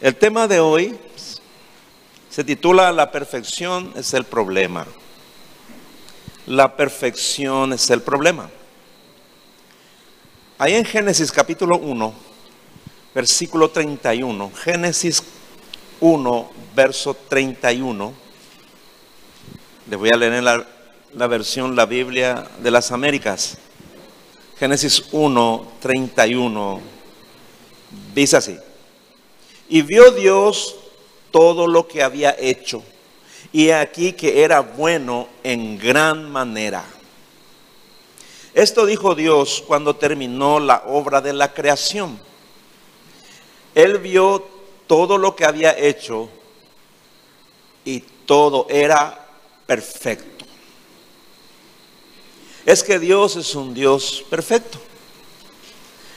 El tema de hoy se titula La perfección es el problema. La perfección es el problema. Ahí en Génesis capítulo 1, versículo 31, Génesis 1, verso 31, le voy a leer en la, la versión La Biblia de las Américas. Génesis 1, 31, dice así. Y vio Dios todo lo que había hecho. Y aquí que era bueno en gran manera. Esto dijo Dios cuando terminó la obra de la creación. Él vio todo lo que había hecho y todo era perfecto. Es que Dios es un Dios perfecto.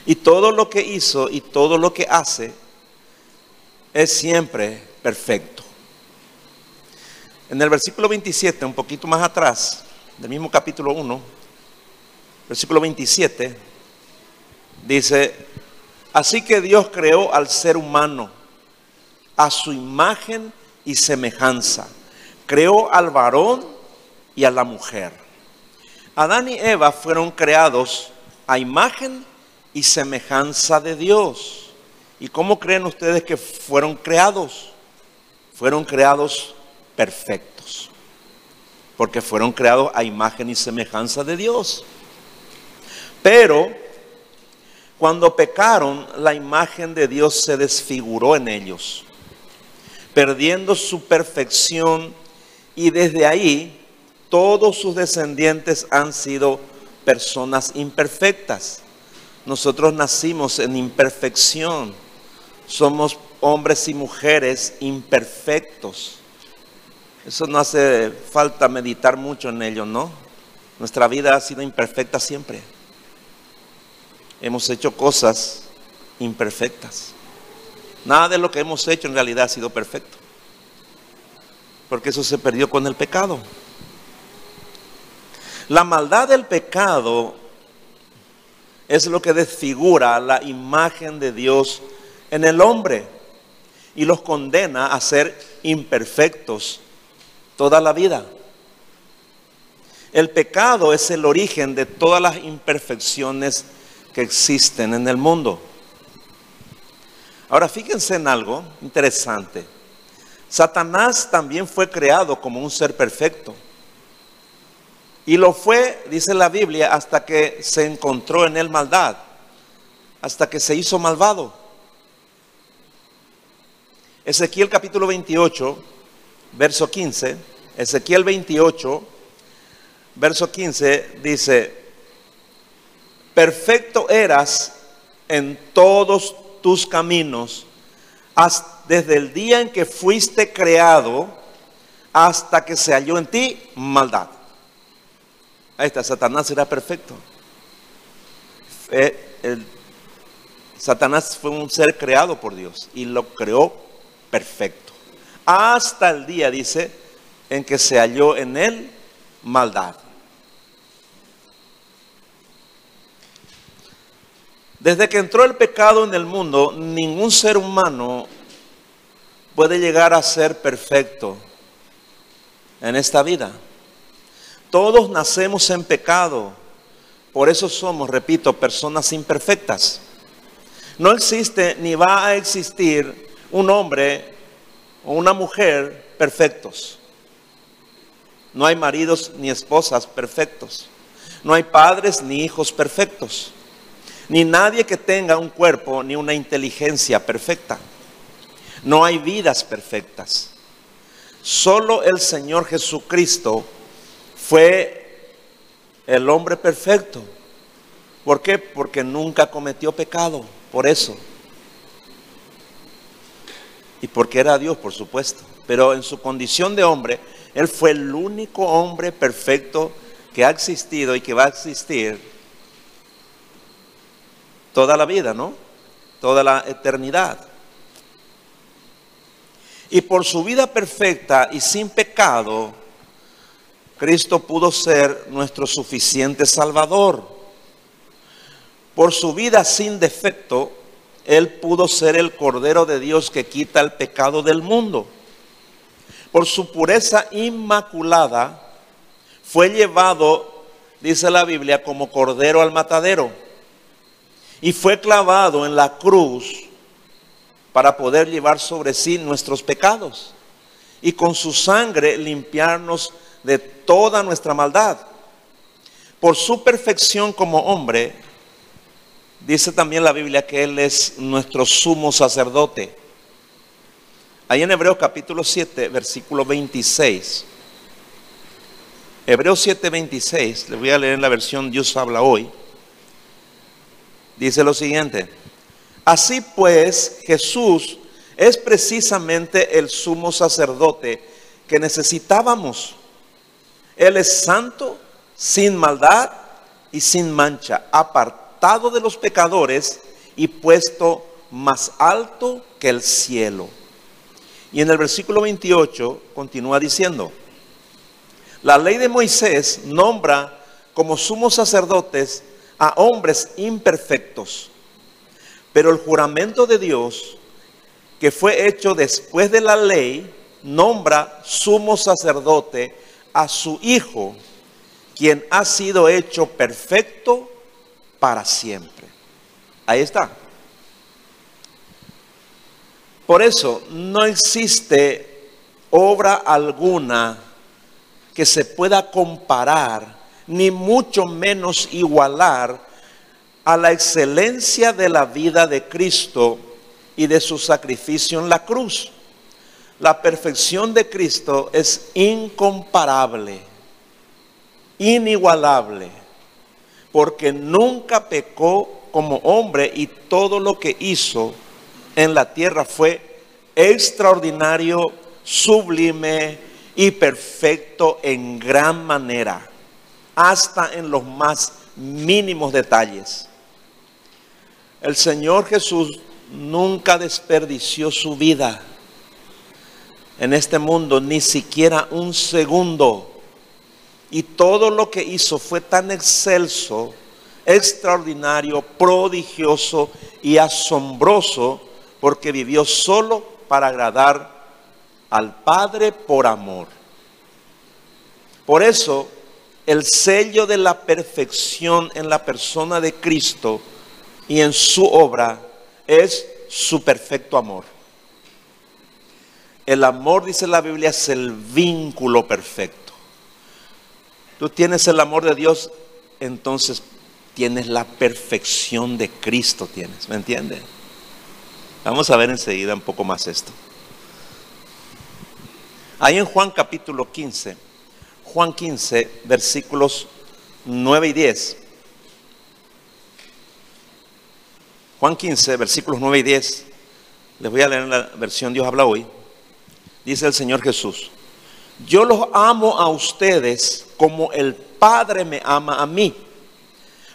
Y todo lo que hizo y todo lo que hace es siempre perfecto. En el versículo 27, un poquito más atrás, del mismo capítulo 1, versículo 27, dice, así que Dios creó al ser humano a su imagen y semejanza. Creó al varón y a la mujer. Adán y Eva fueron creados a imagen y semejanza de Dios. ¿Y cómo creen ustedes que fueron creados? Fueron creados perfectos. Porque fueron creados a imagen y semejanza de Dios. Pero cuando pecaron, la imagen de Dios se desfiguró en ellos, perdiendo su perfección y desde ahí todos sus descendientes han sido personas imperfectas. Nosotros nacimos en imperfección somos hombres y mujeres imperfectos. Eso no hace falta meditar mucho en ello, ¿no? Nuestra vida ha sido imperfecta siempre. Hemos hecho cosas imperfectas. Nada de lo que hemos hecho en realidad ha sido perfecto. Porque eso se perdió con el pecado. La maldad del pecado es lo que desfigura la imagen de Dios en el hombre y los condena a ser imperfectos toda la vida. El pecado es el origen de todas las imperfecciones que existen en el mundo. Ahora fíjense en algo interesante. Satanás también fue creado como un ser perfecto. Y lo fue, dice la Biblia, hasta que se encontró en él maldad, hasta que se hizo malvado. Ezequiel capítulo 28, verso 15. Ezequiel 28, verso 15 dice, perfecto eras en todos tus caminos, desde el día en que fuiste creado hasta que se halló en ti maldad. Ahí está, Satanás era perfecto. Satanás fue un ser creado por Dios y lo creó perfecto. Hasta el día, dice, en que se halló en él maldad. Desde que entró el pecado en el mundo, ningún ser humano puede llegar a ser perfecto en esta vida. Todos nacemos en pecado, por eso somos, repito, personas imperfectas. No existe ni va a existir un hombre o una mujer perfectos. No hay maridos ni esposas perfectos. No hay padres ni hijos perfectos. Ni nadie que tenga un cuerpo ni una inteligencia perfecta. No hay vidas perfectas. Solo el Señor Jesucristo fue el hombre perfecto. ¿Por qué? Porque nunca cometió pecado. Por eso y porque era Dios, por supuesto. Pero en su condición de hombre, Él fue el único hombre perfecto que ha existido y que va a existir toda la vida, ¿no? Toda la eternidad. Y por su vida perfecta y sin pecado, Cristo pudo ser nuestro suficiente Salvador. Por su vida sin defecto, Él pudo ser el Cordero de Dios que quita el pecado del mundo. Por su pureza inmaculada, fue llevado, dice la Biblia, como Cordero al matadero. Y fue clavado en la cruz para poder llevar sobre sí nuestros pecados. Y con su sangre limpiarnos de toda nuestra maldad. Por su perfección como hombre, dice también la Biblia que Él es nuestro sumo sacerdote. Ahí en Hebreos capítulo 7, versículo 26. Hebreos 7, 26, le voy a leer en la versión Dios habla hoy. Dice lo siguiente. Así pues, Jesús es precisamente el sumo sacerdote que necesitábamos él es santo, sin maldad y sin mancha, apartado de los pecadores y puesto más alto que el cielo. Y en el versículo 28 continúa diciendo, la ley de Moisés nombra como sumos sacerdotes a hombres imperfectos, pero el juramento de Dios, que fue hecho después de la ley, nombra sumo sacerdote a su Hijo, quien ha sido hecho perfecto para siempre. Ahí está. Por eso no existe obra alguna que se pueda comparar, ni mucho menos igualar a la excelencia de la vida de Cristo y de su sacrificio en la cruz la perfección de Cristo es incomparable, inigualable, porque nunca pecó como hombre y todo lo que hizo en la tierra fue extraordinario, sublime y perfecto en gran manera, hasta en los más mínimos detalles. El Señor Jesús nunca desperdició su vida en este mundo ni siquiera un segundo. Y todo lo que hizo fue tan excelso, extraordinario, prodigioso y asombroso porque vivió solo para agradar al Padre por amor. Por eso, el sello de la perfección en la persona de Cristo y en su obra es su perfecto amor. El amor, dice la Biblia, es el vínculo perfecto. Tú tienes el amor de Dios, entonces tienes la perfección de Cristo, tienes, ¿me entiendes? Vamos a ver enseguida un poco más esto. Ahí en Juan capítulo 15, Juan 15, versículos 9 y 10. Juan 15, versículos 9 y 10. Les voy a leer la versión Dios habla hoy dice el Señor Jesús, yo los amo a ustedes como el Padre me ama a mí.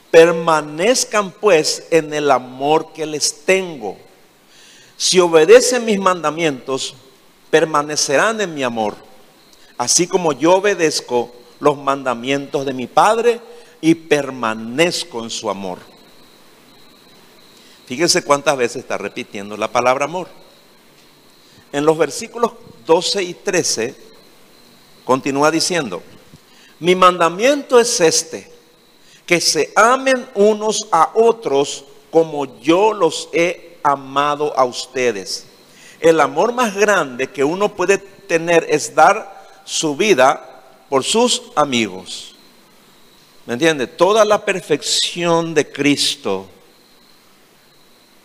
Permanezcan pues en el amor que les tengo. Si obedecen mis mandamientos, permanecerán en mi amor, así como yo obedezco los mandamientos de mi Padre y permanezco en su amor. Fíjense cuántas veces está repitiendo la palabra amor. En los versículos 12 y 13 continúa diciendo, mi mandamiento es este, que se amen unos a otros como yo los he amado a ustedes. El amor más grande que uno puede tener es dar su vida por sus amigos. ¿Me entiende? Toda la perfección de Cristo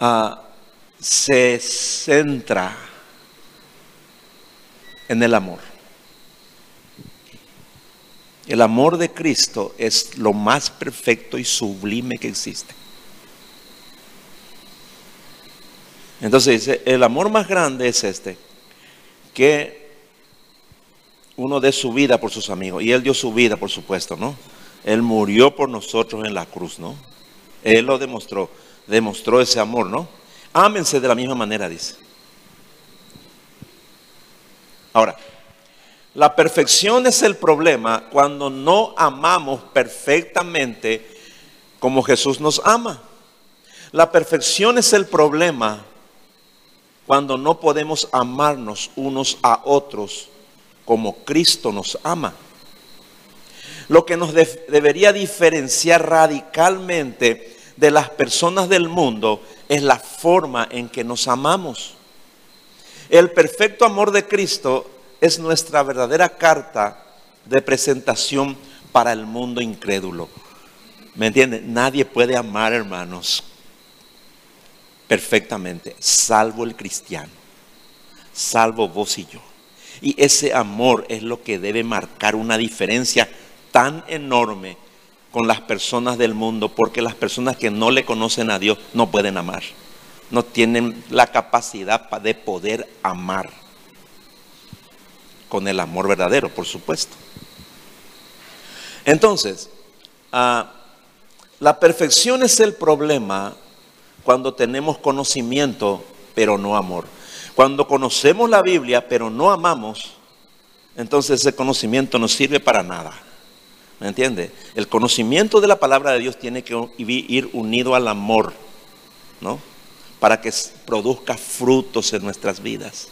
ah, se centra en el amor. El amor de Cristo es lo más perfecto y sublime que existe. Entonces dice, el amor más grande es este, que uno dé su vida por sus amigos. Y Él dio su vida, por supuesto, ¿no? Él murió por nosotros en la cruz, ¿no? Él lo demostró, demostró ese amor, ¿no? Ámense de la misma manera, dice. Ahora, la perfección es el problema cuando no amamos perfectamente como Jesús nos ama. La perfección es el problema cuando no podemos amarnos unos a otros como Cristo nos ama. Lo que nos debería diferenciar radicalmente de las personas del mundo es la forma en que nos amamos. El perfecto amor de Cristo es nuestra verdadera carta de presentación para el mundo incrédulo. ¿Me entienden? Nadie puede amar, hermanos, perfectamente, salvo el cristiano, salvo vos y yo. Y ese amor es lo que debe marcar una diferencia tan enorme con las personas del mundo, porque las personas que no le conocen a Dios no pueden amar, no tienen la capacidad de poder amar con el amor verdadero, por supuesto. Entonces, ah, la perfección es el problema cuando tenemos conocimiento, pero no amor. Cuando conocemos la Biblia, pero no amamos, entonces ese conocimiento no sirve para nada. ¿Me entiende? El conocimiento de la palabra de Dios tiene que ir unido al amor, ¿no? Para que produzca frutos en nuestras vidas.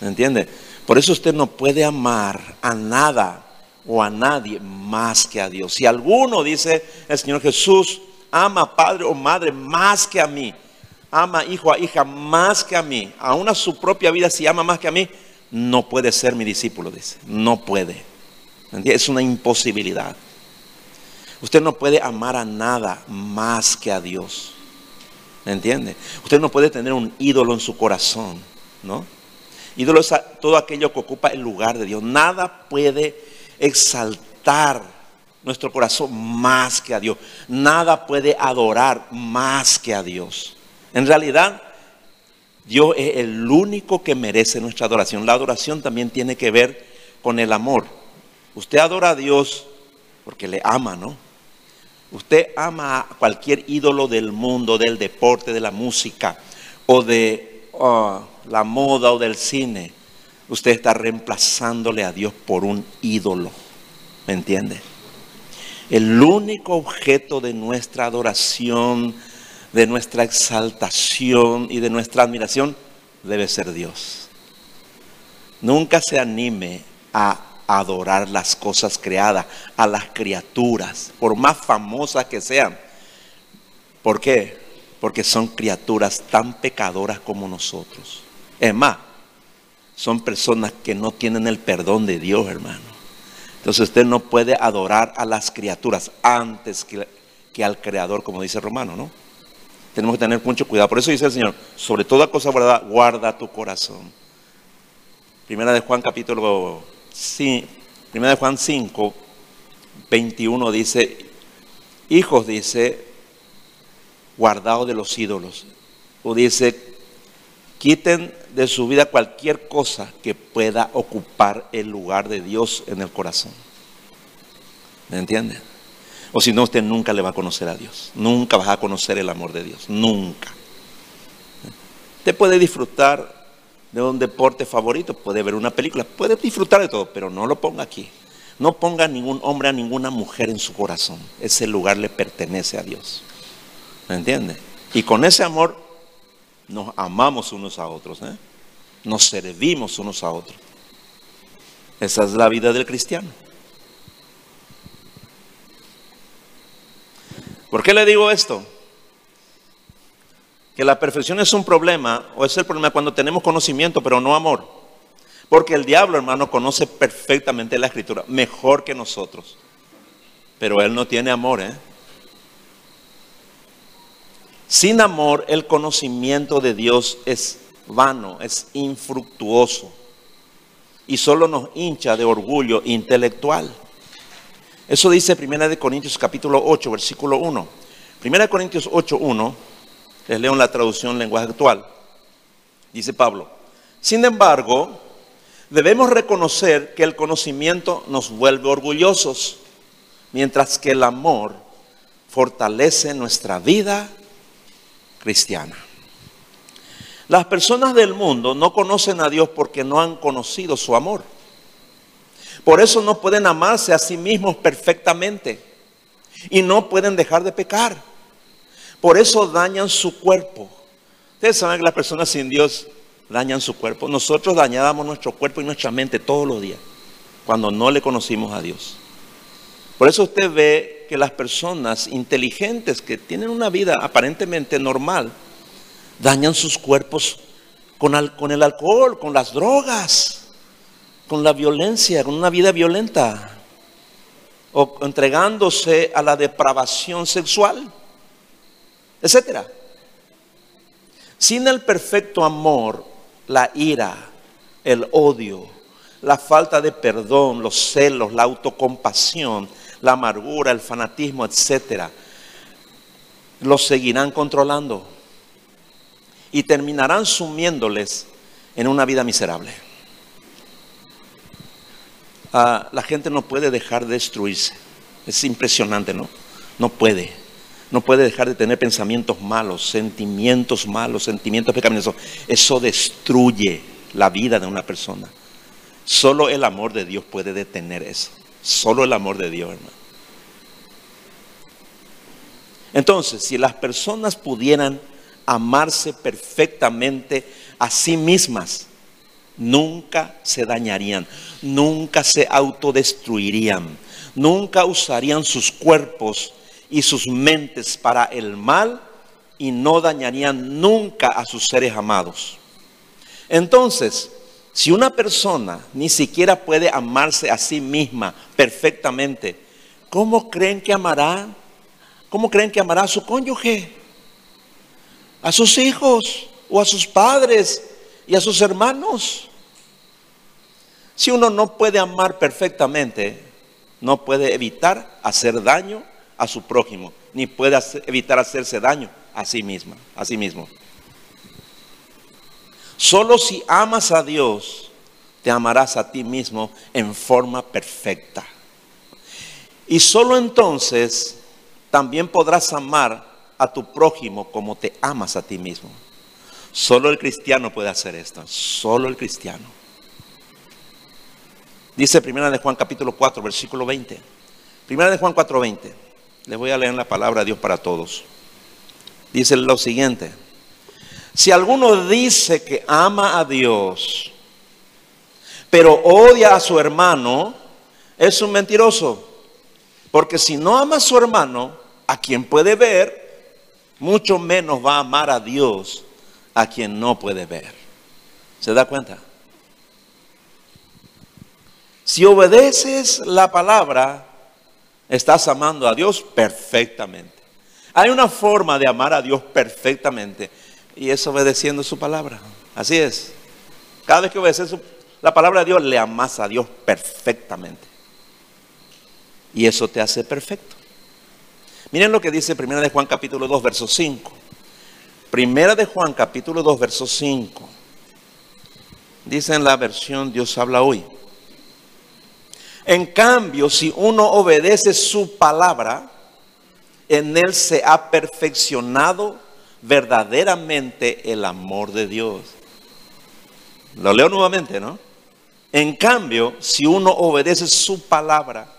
¿Me entiende? Por eso usted no puede amar a nada o a nadie más que a Dios. Si alguno dice el Señor Jesús, ama padre o madre más que a mí, ama hijo a hija más que a mí, aún a su propia vida si ama más que a mí, no puede ser mi discípulo, dice, no puede. Es una imposibilidad. Usted no puede amar a nada más que a Dios. ¿Me entiende? Usted no puede tener un ídolo en su corazón, ¿no? Ídolo es todo aquello que ocupa el lugar de Dios. Nada puede exaltar nuestro corazón más que a Dios. Nada puede adorar más que a Dios. En realidad, Dios es el único que merece nuestra adoración. La adoración también tiene que ver con el amor. Usted adora a Dios porque le ama, ¿no? Usted ama a cualquier ídolo del mundo, del deporte, de la música o de ah, la moda o del cine. Usted está reemplazándole a Dios por un ídolo. ¿Me entiende? El único objeto de nuestra adoración, de nuestra exaltación y de nuestra admiración debe ser Dios. Nunca se anime a adorar las cosas creadas, a las criaturas, por más famosas que sean. ¿Por qué? Porque son criaturas tan pecadoras como nosotros. Es más, son personas que no tienen el perdón de Dios, hermano. Entonces usted no puede adorar a las criaturas antes que, al Creador, como dice Romano, ¿no? Tenemos que tener mucho cuidado. Por eso dice el Señor, sobre toda cosa guarda, guarda tu corazón. Primera de Juan capítulo 5, primera de Juan 5, 21 dice, hijos dice, guardados de los ídolos. O dice, Quiten de su vida cualquier cosa que pueda ocupar el lugar de Dios en el corazón. ¿Me entienden? O si no, usted nunca le va a conocer a Dios. Nunca va a conocer el amor de Dios. Nunca. Usted puede disfrutar de un deporte favorito, puede ver una película, puede disfrutar de todo, pero no lo ponga aquí. No ponga ningún hombre a ninguna mujer en su corazón. Ese lugar le pertenece a Dios. ¿Me entiende? Y con ese amor nos amamos unos a otros, ¿eh? nos servimos unos a otros. Esa es la vida del cristiano. ¿Por qué le digo esto? Que la perfección es un problema, o es el problema cuando tenemos conocimiento, pero no amor. Porque el diablo, hermano, conoce perfectamente la escritura, mejor que nosotros. Pero él no tiene amor, ¿eh? Sin amor, el conocimiento de Dios es vano, es infructuoso y solo nos hincha de orgullo intelectual. Eso dice 1 de Corintios capítulo 8, versículo 1. 1 de Corintios 8, 1, les leo en la traducción lenguaje actual. Dice Pablo, sin embargo, debemos reconocer que el conocimiento nos vuelve orgullosos, mientras que el amor fortalece nuestra vida cristiana. Las personas del mundo no conocen a Dios porque no han conocido su amor. Por eso no pueden amarse a sí mismos perfectamente y no pueden dejar de pecar. Por eso dañan su cuerpo. Ustedes saben que las personas sin Dios dañan su cuerpo. Nosotros dañábamos nuestro cuerpo y nuestra mente todos los días cuando no le conocimos a Dios. Por eso usted ve que las personas inteligentes que tienen una vida aparentemente normal dañan sus cuerpos con, el alcohol, con las drogas, con la violencia, con una vida violenta o entregándose a la depravación sexual, etcétera. Sin el perfecto amor, la ira, el odio, la falta de perdón, los celos, la autocompasión, la amargura, el fanatismo, etcétera, los seguirán controlando y terminarán sumiéndoles en una vida miserable. Ah, la gente no puede dejar de destruirse. Es impresionante, ¿no? No puede. No puede dejar de tener pensamientos malos, sentimientos malos, sentimientos pecaminosos. Eso destruye la vida de una persona. Solo el amor de Dios puede detener eso. Solo el amor de Dios, hermano. Entonces, si las personas pudieran amarse perfectamente a sí mismas, nunca se dañarían, nunca se autodestruirían, nunca usarían sus cuerpos y sus mentes para el mal y no dañarían nunca a sus seres amados. Entonces, si una persona ni siquiera puede amarse a sí misma perfectamente, ¿cómo creen que amará? ¿Cómo creen que amará a su cónyuge? A sus hijos o a sus padres y a sus hermanos. Si uno no puede amar perfectamente, no puede evitar hacer daño a su prójimo, ni puede evitar hacerse daño a sí misma, a sí mismo. Solo si amas a Dios, te amarás a ti mismo en forma perfecta. Y solo entonces también podrás amar a tu prójimo como te amas a ti mismo. Solo el cristiano puede hacer esto, solo el cristiano. Dice Primera de Juan capítulo 4, versículo 20. Primera de Juan 4, 20. Les voy a leer la palabra de Dios para todos. Dice lo siguiente. Si alguno dice que ama a Dios, pero odia a su hermano, es un mentiroso. Porque si no ama a su hermano, a quien puede ver, mucho menos va a amar a Dios, a quien no puede ver. ¿Se da cuenta? Si obedeces la palabra, estás amando a Dios perfectamente. Hay una forma de amar a Dios perfectamente y es obedeciendo su palabra. Así es. Cada vez que obedeces la palabra de Dios, le amas a Dios perfectamente. Y eso te hace perfecto. Miren lo que dice Primera de Juan capítulo 2, verso 5. Primera de Juan capítulo 2, verso 5. Dice en la versión Dios habla hoy. En cambio, si uno obedece su palabra, en él se ha perfeccionado verdaderamente el amor de Dios. Lo leo nuevamente, ¿no? En cambio, si uno obedece su palabra,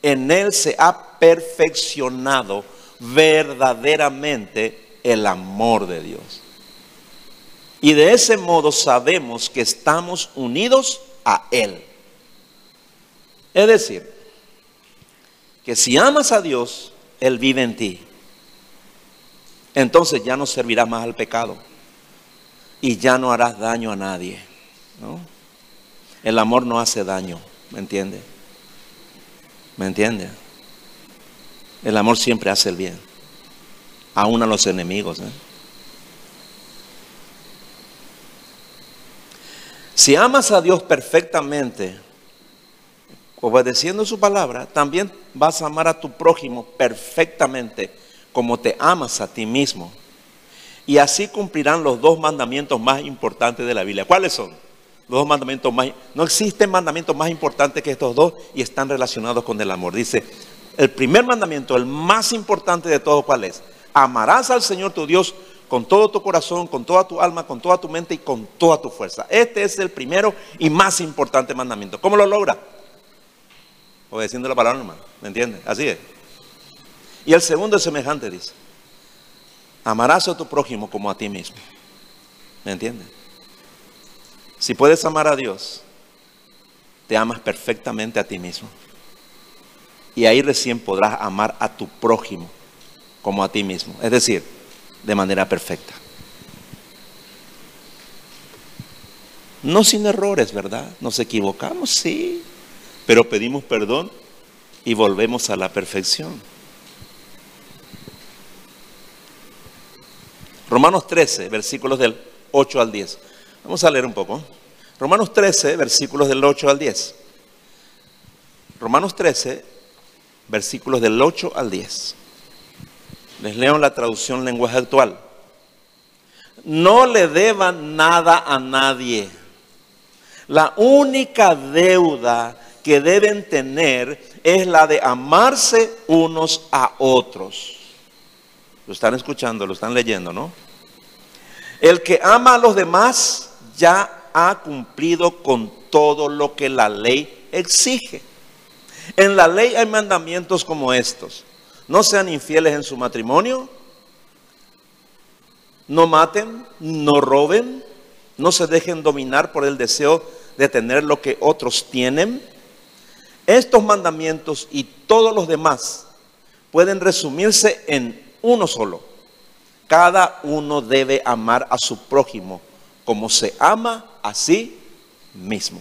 en él se ha perfeccionado verdaderamente el amor de Dios. Y de ese modo sabemos que estamos unidos a Él. Es decir, que si amas a Dios, Él vive en ti. Entonces ya no servirá más al pecado y ya no harás daño a nadie. El amor no hace daño, ¿me entiende? ¿Me entiende? El amor siempre hace el bien, aún a los enemigos. ¿eh? Si amas a Dios perfectamente, obedeciendo su palabra, también vas a amar a tu prójimo perfectamente como te amas a ti mismo. Y así cumplirán los dos mandamientos más importantes de la Biblia. ¿Cuáles son? Los dos mandamientos más... No existen mandamientos más importantes que estos dos y están relacionados con el amor. Dice, el primer mandamiento, el más importante de todos, ¿cuál es? Amarás al Señor tu Dios con todo tu corazón, con toda tu alma, con toda tu mente y con toda tu fuerza. Este es el primero y más importante mandamiento. ¿Cómo lo logra? Obedeciendo la palabra, hermano. ¿Me entiendes? Así es. Y el segundo semejante, dice. Amarás a tu prójimo como a ti mismo. ¿Me entiendes? Si puedes amar a Dios, te amas perfectamente a ti mismo. Y ahí recién podrás amar a tu prójimo como a ti mismo. Es decir, de manera perfecta. No sin errores, ¿verdad? Nos equivocamos, sí, pero pedimos perdón y volvemos a la perfección. Romanos 13, versículos del 8 al 10. Vamos a leer un poco. Romanos 13, versículos del 8 al 10. Romanos 13, versículos del 8 al 10. Les leo la traducción lenguaje actual. No le deban nada a nadie. La única deuda que deben tener es la de amarse unos a otros. Lo están escuchando, lo están leyendo, ¿no? El que ama a los demás ya ha cumplido con todo lo que la ley exige. En la ley hay mandamientos como estos. No sean infieles en su matrimonio, no maten, no roben, no se dejen dominar por el deseo de tener lo que otros tienen. Estos mandamientos y todos los demás pueden resumirse en uno solo. Cada uno debe amar a su prójimo como se ama a sí mismo.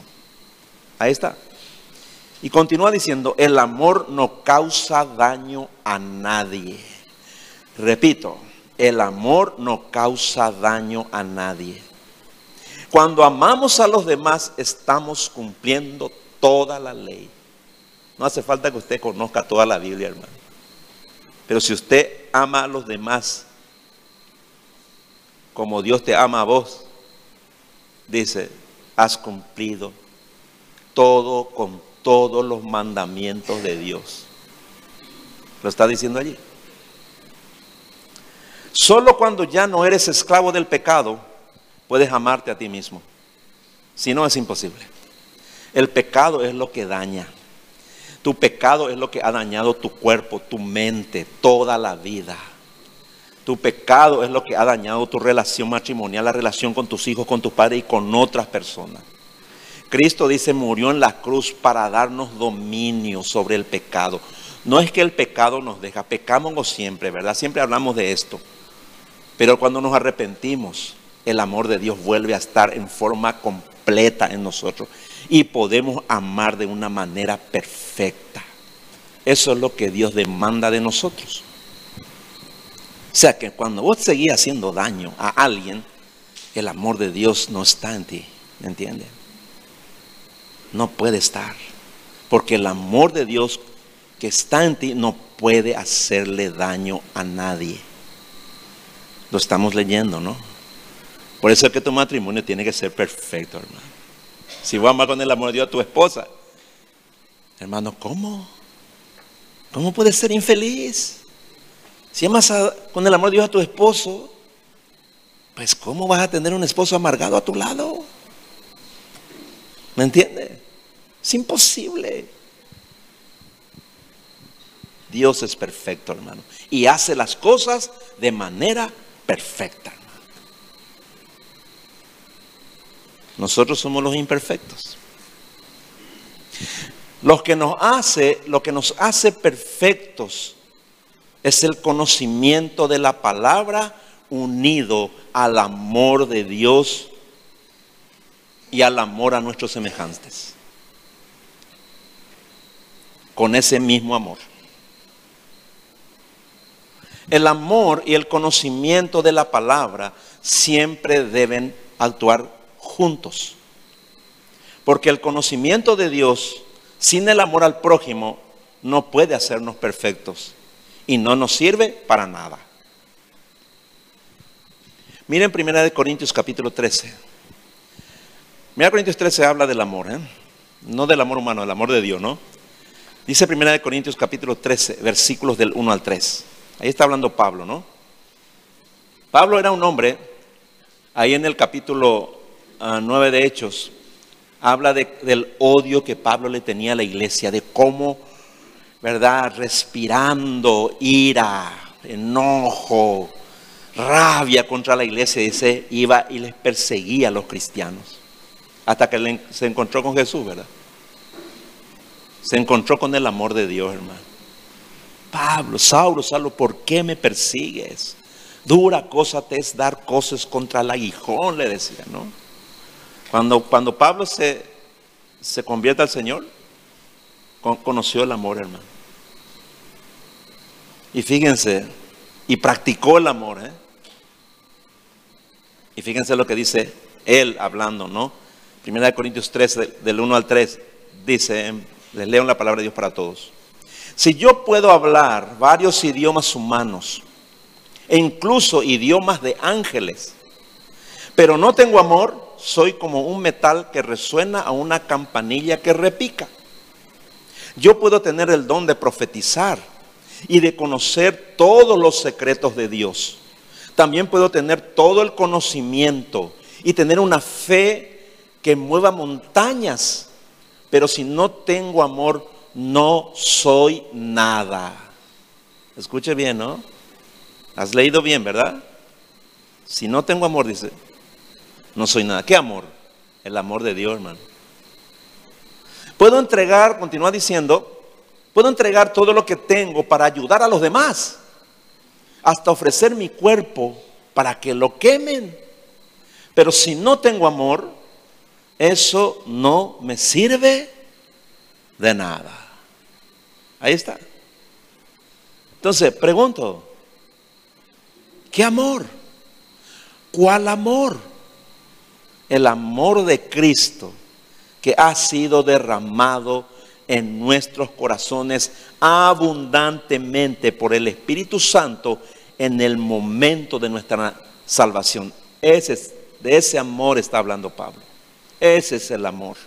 Ahí está. Y continúa diciendo, el amor no causa daño a nadie. Repito, el amor no causa daño a nadie. Cuando amamos a los demás, estamos cumpliendo toda la ley. No hace falta que usted conozca toda la Biblia, hermano. Pero si usted ama a los demás como Dios te ama a vos, dice, has cumplido todo con todos los mandamientos de Dios. Lo está diciendo allí. Solo cuando ya no eres esclavo del pecado, puedes amarte a ti mismo. Si no, es imposible. El pecado es lo que daña. Tu pecado es lo que ha dañado tu cuerpo, tu mente, toda la vida. Tu pecado es lo que ha dañado tu relación matrimonial, la relación con tus hijos, con tus padres y con otras personas. Cristo dice, murió en la cruz para darnos dominio sobre el pecado. No es que el pecado nos deja, pecamos siempre, ¿verdad? Siempre hablamos de esto. Pero cuando nos arrepentimos, el amor de Dios vuelve a estar en forma completa en nosotros y podemos amar de una manera perfecta. Eso es lo que Dios demanda de nosotros. O sea que cuando vos seguís haciendo daño a alguien, el amor de Dios no está en ti, ¿me entiendes? no puede estar. Porque el amor de Dios que está en ti no puede hacerle daño a nadie. Lo estamos leyendo, ¿no? Por eso es que tu matrimonio tiene que ser perfecto, hermano. Si vas a amar con el amor de Dios a tu esposa, hermano, ¿cómo? ¿Cómo puedes ser infeliz? Si amas con el amor de Dios a tu esposo, pues ¿cómo vas a tener un esposo amargado a tu lado? ¿Me entiende? Es imposible. Dios es perfecto, hermano. Y hace las cosas de manera perfecta, hermano. Nosotros somos los imperfectos. Lo que nos hace, lo que nos hace perfectos es el conocimiento de la palabra unido al amor de Dios y al amor a nuestros semejantes. Con ese mismo amor. El amor y el conocimiento de la palabra siempre deben actuar juntos. Porque el conocimiento de Dios sin el amor al prójimo no puede hacernos perfectos y no nos sirve para nada. Miren 1 Corintios capítulo 13. Mira, Corintios 13 habla del amor, ¿eh? no del amor humano, del amor de Dios, ¿no? Dice 1 Corintios capítulo 13, versículos del 1 al 3. Ahí está hablando Pablo, ¿no? Pablo era un hombre, ahí en el capítulo 9 ah, de Hechos, habla del odio que Pablo le tenía a la iglesia, de cómo, ¿verdad? Respirando ira, enojo, rabia contra la iglesia, dice, iba y les perseguía a los cristianos. Hasta que se encontró con Jesús, ¿verdad? Se encontró con el amor de Dios, hermano. Pablo, Saulo, Saulo, ¿por qué me persigues? Dura cosa te es dar cosas contra el aguijón, le decía, ¿no? Cuando, cuando Pablo se, se convierte al Señor, conoció el amor, hermano. Y fíjense, y practicó el amor, ¿eh? Y fíjense lo que dice él hablando, ¿no? Primera de Corintios 3, del 1 al 3, dice, les leo la palabra de Dios para todos. Si yo puedo hablar varios idiomas humanos e incluso idiomas de ángeles, pero no tengo amor, soy como un metal que resuena a una campanilla que repica. Yo puedo tener el don de profetizar y de conocer todos los secretos de Dios también puedo tener todo el conocimiento y tener una fe que mueva montañas. Pero si no tengo amor, no soy nada. Escuche bien, ¿no? Has leído bien, ¿verdad? Si no tengo amor, dice, no soy nada. ¿Qué amor? El amor de Dios, hermano. Puedo entregar, continúa diciendo, puedo entregar todo lo que tengo para ayudar a los demás hasta ofrecer mi cuerpo para que lo quemen. Pero si no tengo amor, eso no me sirve de nada. Ahí está. Entonces, pregunto, ¿qué amor? ¿Cuál amor? El amor de Cristo que ha sido derramado en nuestros corazones abundantemente por el Espíritu Santo en el momento de nuestra salvación. Ese, de ese amor está hablando Pablo. Ese es el amor.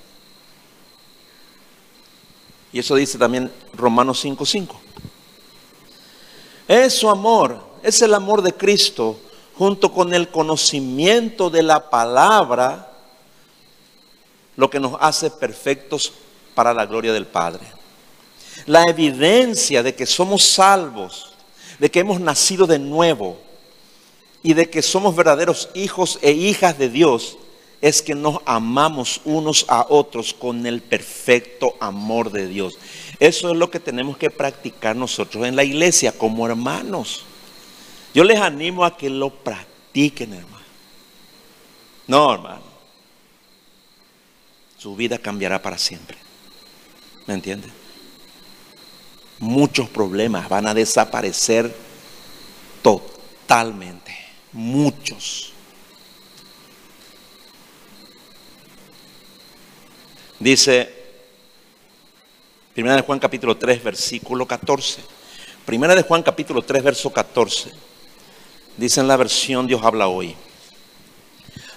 Y eso dice también Romanos 5:5. Es su amor, es el amor de Cristo junto con el conocimiento de la palabra lo que nos hace perfectos para la gloria del Padre. La evidencia de que somos salvos de que hemos nacido de nuevo y de que somos verdaderos hijos e hijas de Dios es que nos amamos unos a otros con el perfecto amor de Dios. Eso es lo que tenemos que practicar nosotros en la iglesia como hermanos. Yo les animo a que lo practiquen, hermano. No, hermano. Su vida cambiará para siempre. ¿Me entienden? muchos problemas van a desaparecer totalmente. Muchos. Dice Primera de Juan capítulo 3, versículo 14. Primera de Juan capítulo 3, verso 14. Dice en la versión Dios habla hoy.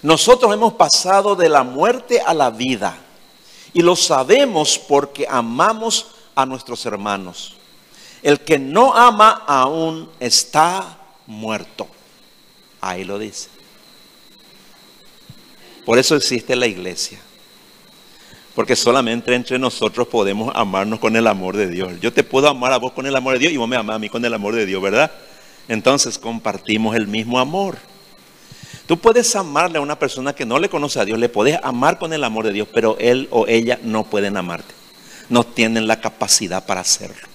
Nosotros hemos pasado de la muerte a la vida y lo sabemos porque amamos a nuestros hermanos. El que no ama aún está muerto. Ahí lo dice. Por eso existe la iglesia. Porque solamente entre nosotros podemos amarnos con el amor de Dios. Yo te puedo amar a vos con el amor de Dios y vos me amás a mí con el amor de Dios, ¿verdad? Entonces compartimos el mismo amor. Tú puedes amarle a una persona que no le conoce a Dios, le puedes amar con el amor de Dios, pero él o ella no pueden amarte no tienen la capacidad para hacerlo.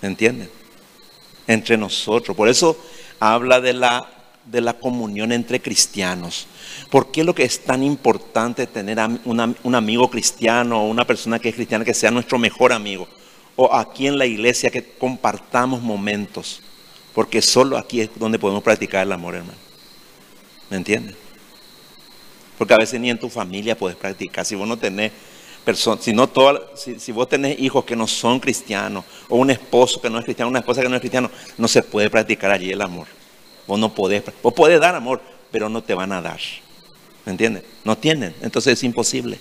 ¿Me entienden? Entre nosotros. Por eso habla de la, de la comunión entre cristianos. ¿Por qué lo que es tan importante tener un amigo cristiano o una persona que es cristiana que sea nuestro mejor amigo? O aquí en la iglesia que compartamos momentos. Porque solo aquí es donde podemos practicar el amor, hermano. ¿Me entienden? Porque a veces ni en tu familia puedes practicar. Si vos no tenés si, no si, vos tenés hijos que no son cristianos, o un esposo que no es cristiano, una esposa que no es cristiano, no se puede practicar allí el amor. Vos no podés, vos podés dar amor, pero no te van a dar. ¿Me entiendes? No tienen, entonces es imposible.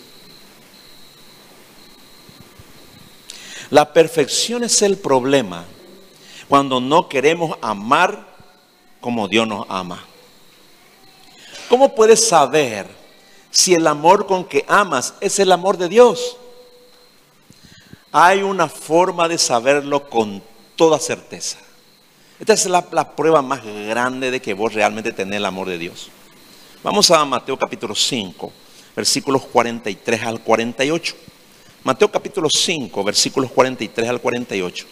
La perfección es el problema cuando no queremos amar como Dios nos ama. ¿Cómo puedes saber si el amor con que amas es el amor de Dios? Hay una forma de saberlo con toda certeza. Esta es la, prueba más grande de que vos realmente tenés el amor de Dios. Vamos a Mateo capítulo 5, versículos 43 al 48. Mateo capítulo 5, versículos 43 al 48.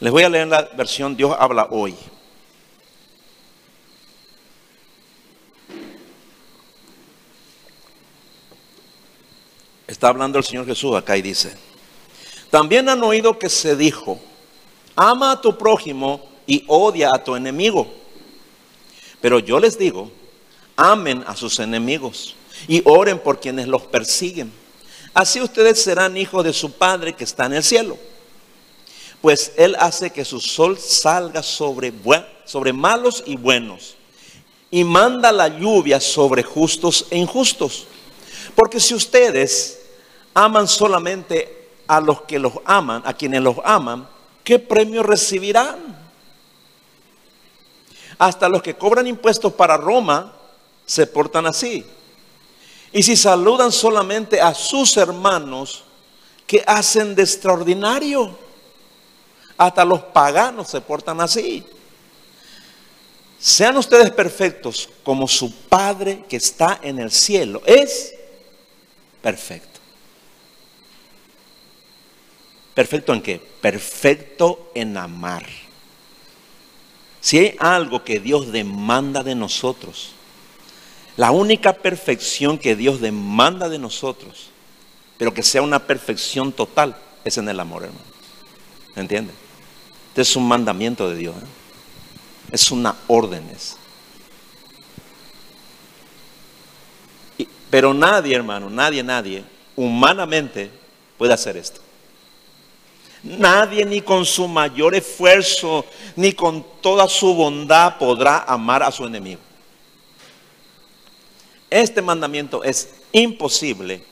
Les voy a leer la versión Dios habla hoy. Está hablando el Señor Jesús acá y dice, también han oído que se dijo, ama a tu prójimo y odia a tu enemigo. Pero yo les digo, amen a sus enemigos y oren por quienes los persiguen. Así ustedes serán hijos de su Padre que está en el cielo. Pues Él hace que su sol salga sobre, sobre malos y buenos y manda la lluvia sobre justos e injustos. Porque si ustedes aman solamente a los que los aman, a quienes los aman, ¿qué premio recibirán? Hasta los que cobran impuestos para Roma se portan así. Y si saludan solamente a sus hermanos, ¿qué hacen de extraordinario? Hasta los paganos se portan así. Sean ustedes perfectos como su Padre que está en el cielo. Es perfecto. ¿Perfecto en qué? Perfecto en amar. Si hay algo que Dios demanda de nosotros, la única perfección que Dios demanda de nosotros, pero que sea una perfección total, es en el amor, hermano. ¿Entiende? Este es un mandamiento de Dios. ¿eh? Es una orden. Pero nadie, hermano, nadie, nadie, humanamente puede hacer esto. Nadie ni con su mayor esfuerzo, ni con toda su bondad podrá amar a su enemigo. Este mandamiento es imposible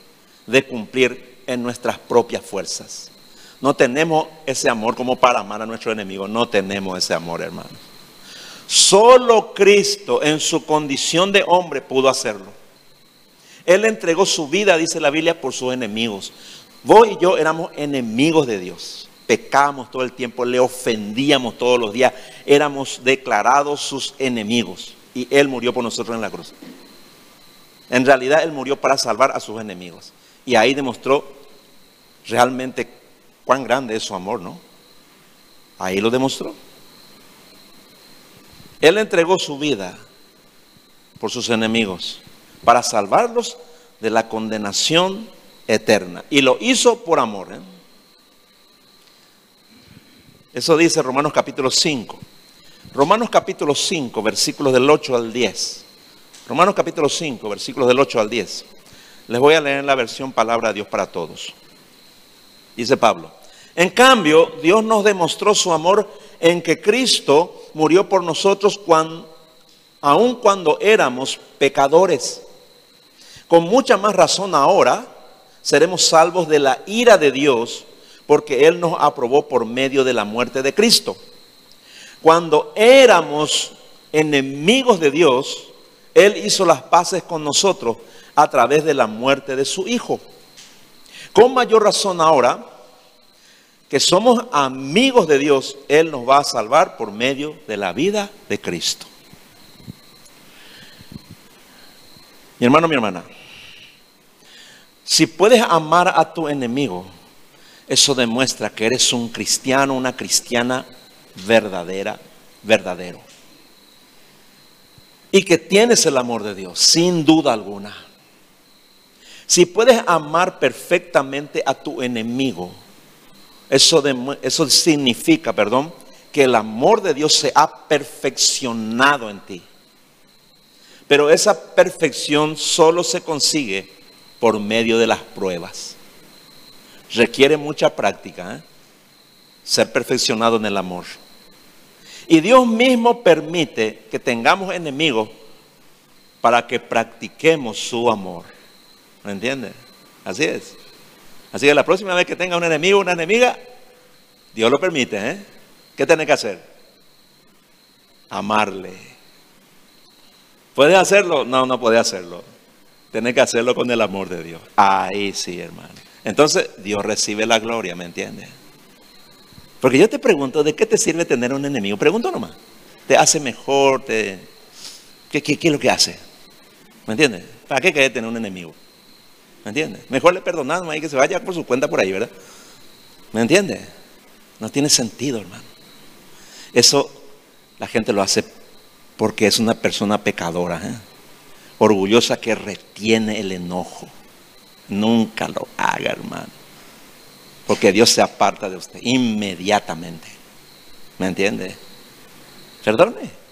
de cumplir en nuestras propias fuerzas. No tenemos ese amor como para amar a nuestro enemigo. No tenemos ese amor, hermano. Solo Cristo en su condición de hombre pudo hacerlo. Él entregó su vida, dice la Biblia, por sus enemigos. Vos y yo éramos enemigos de Dios. Pecábamos todo el tiempo, le ofendíamos todos los días. Éramos declarados sus enemigos. Y Él murió por nosotros en la cruz. En realidad Él murió para salvar a sus enemigos. Y ahí demostró realmente cuán grande es su amor, ¿no? Ahí lo demostró. Él entregó su vida por sus enemigos para salvarlos de la condenación eterna. Y lo hizo por amor. ¿eh? Eso dice Romanos capítulo 5. Romanos capítulo 5, versículos del 8 al 10. Romanos capítulo 5, versículos del 8 al 10. Les voy a leer la versión Palabra de Dios para todos. Dice Pablo. En cambio, Dios nos demostró su amor en que Cristo murió por nosotros cuando, aun cuando éramos pecadores. Con mucha más razón ahora seremos salvos de la ira de Dios porque Él nos aprobó por medio de la muerte de Cristo. Cuando éramos enemigos de Dios, Él hizo las paces con nosotros a través de la muerte de su Hijo. Con mayor razón ahora que somos amigos de Dios, Él nos va a salvar por medio de la vida de Cristo. Mi hermano, mi hermana, si puedes amar a tu enemigo, eso demuestra que eres un cristiano, una cristiana verdadera, verdadero. Y que tienes el amor de Dios, sin duda alguna. Si puedes amar perfectamente a tu enemigo, eso, eso significa, perdón, que el amor de Dios se ha perfeccionado en ti. Pero esa perfección solo se consigue por medio de las pruebas. Requiere mucha práctica ¿eh? ser perfeccionado en el amor. Y Dios mismo permite que tengamos enemigos para que practiquemos su amor. ¿Me entiende? Así es. Así que la próxima vez que tenga un enemigo una enemiga, Dios lo permite. ¿eh? ¿Qué tiene que hacer? Amarle. ¿Puede hacerlo? No, no puede hacerlo. Tiene que hacerlo con el amor de Dios. Ahí sí, hermano. Entonces, Dios recibe la gloria, ¿me entiende? Porque yo te pregunto, ¿de qué te sirve tener un enemigo? Pregunto nomás. ¿Te hace mejor? Te... ¿Qué, qué, qué es lo que hace? ¿Me entiendes? ¿Para qué querés tener un enemigo? ¿Me entiendes? Mejor le perdonamos ahí que se vaya por su cuenta por ahí, ¿verdad? ¿Me entiendes? No tiene sentido, hermano. Eso la gente lo hace porque es una persona pecadora, ¿eh? orgullosa que retiene el enojo. Nunca lo haga, hermano. Porque Dios se aparta de usted inmediatamente. ¿Me entiende? Perdone.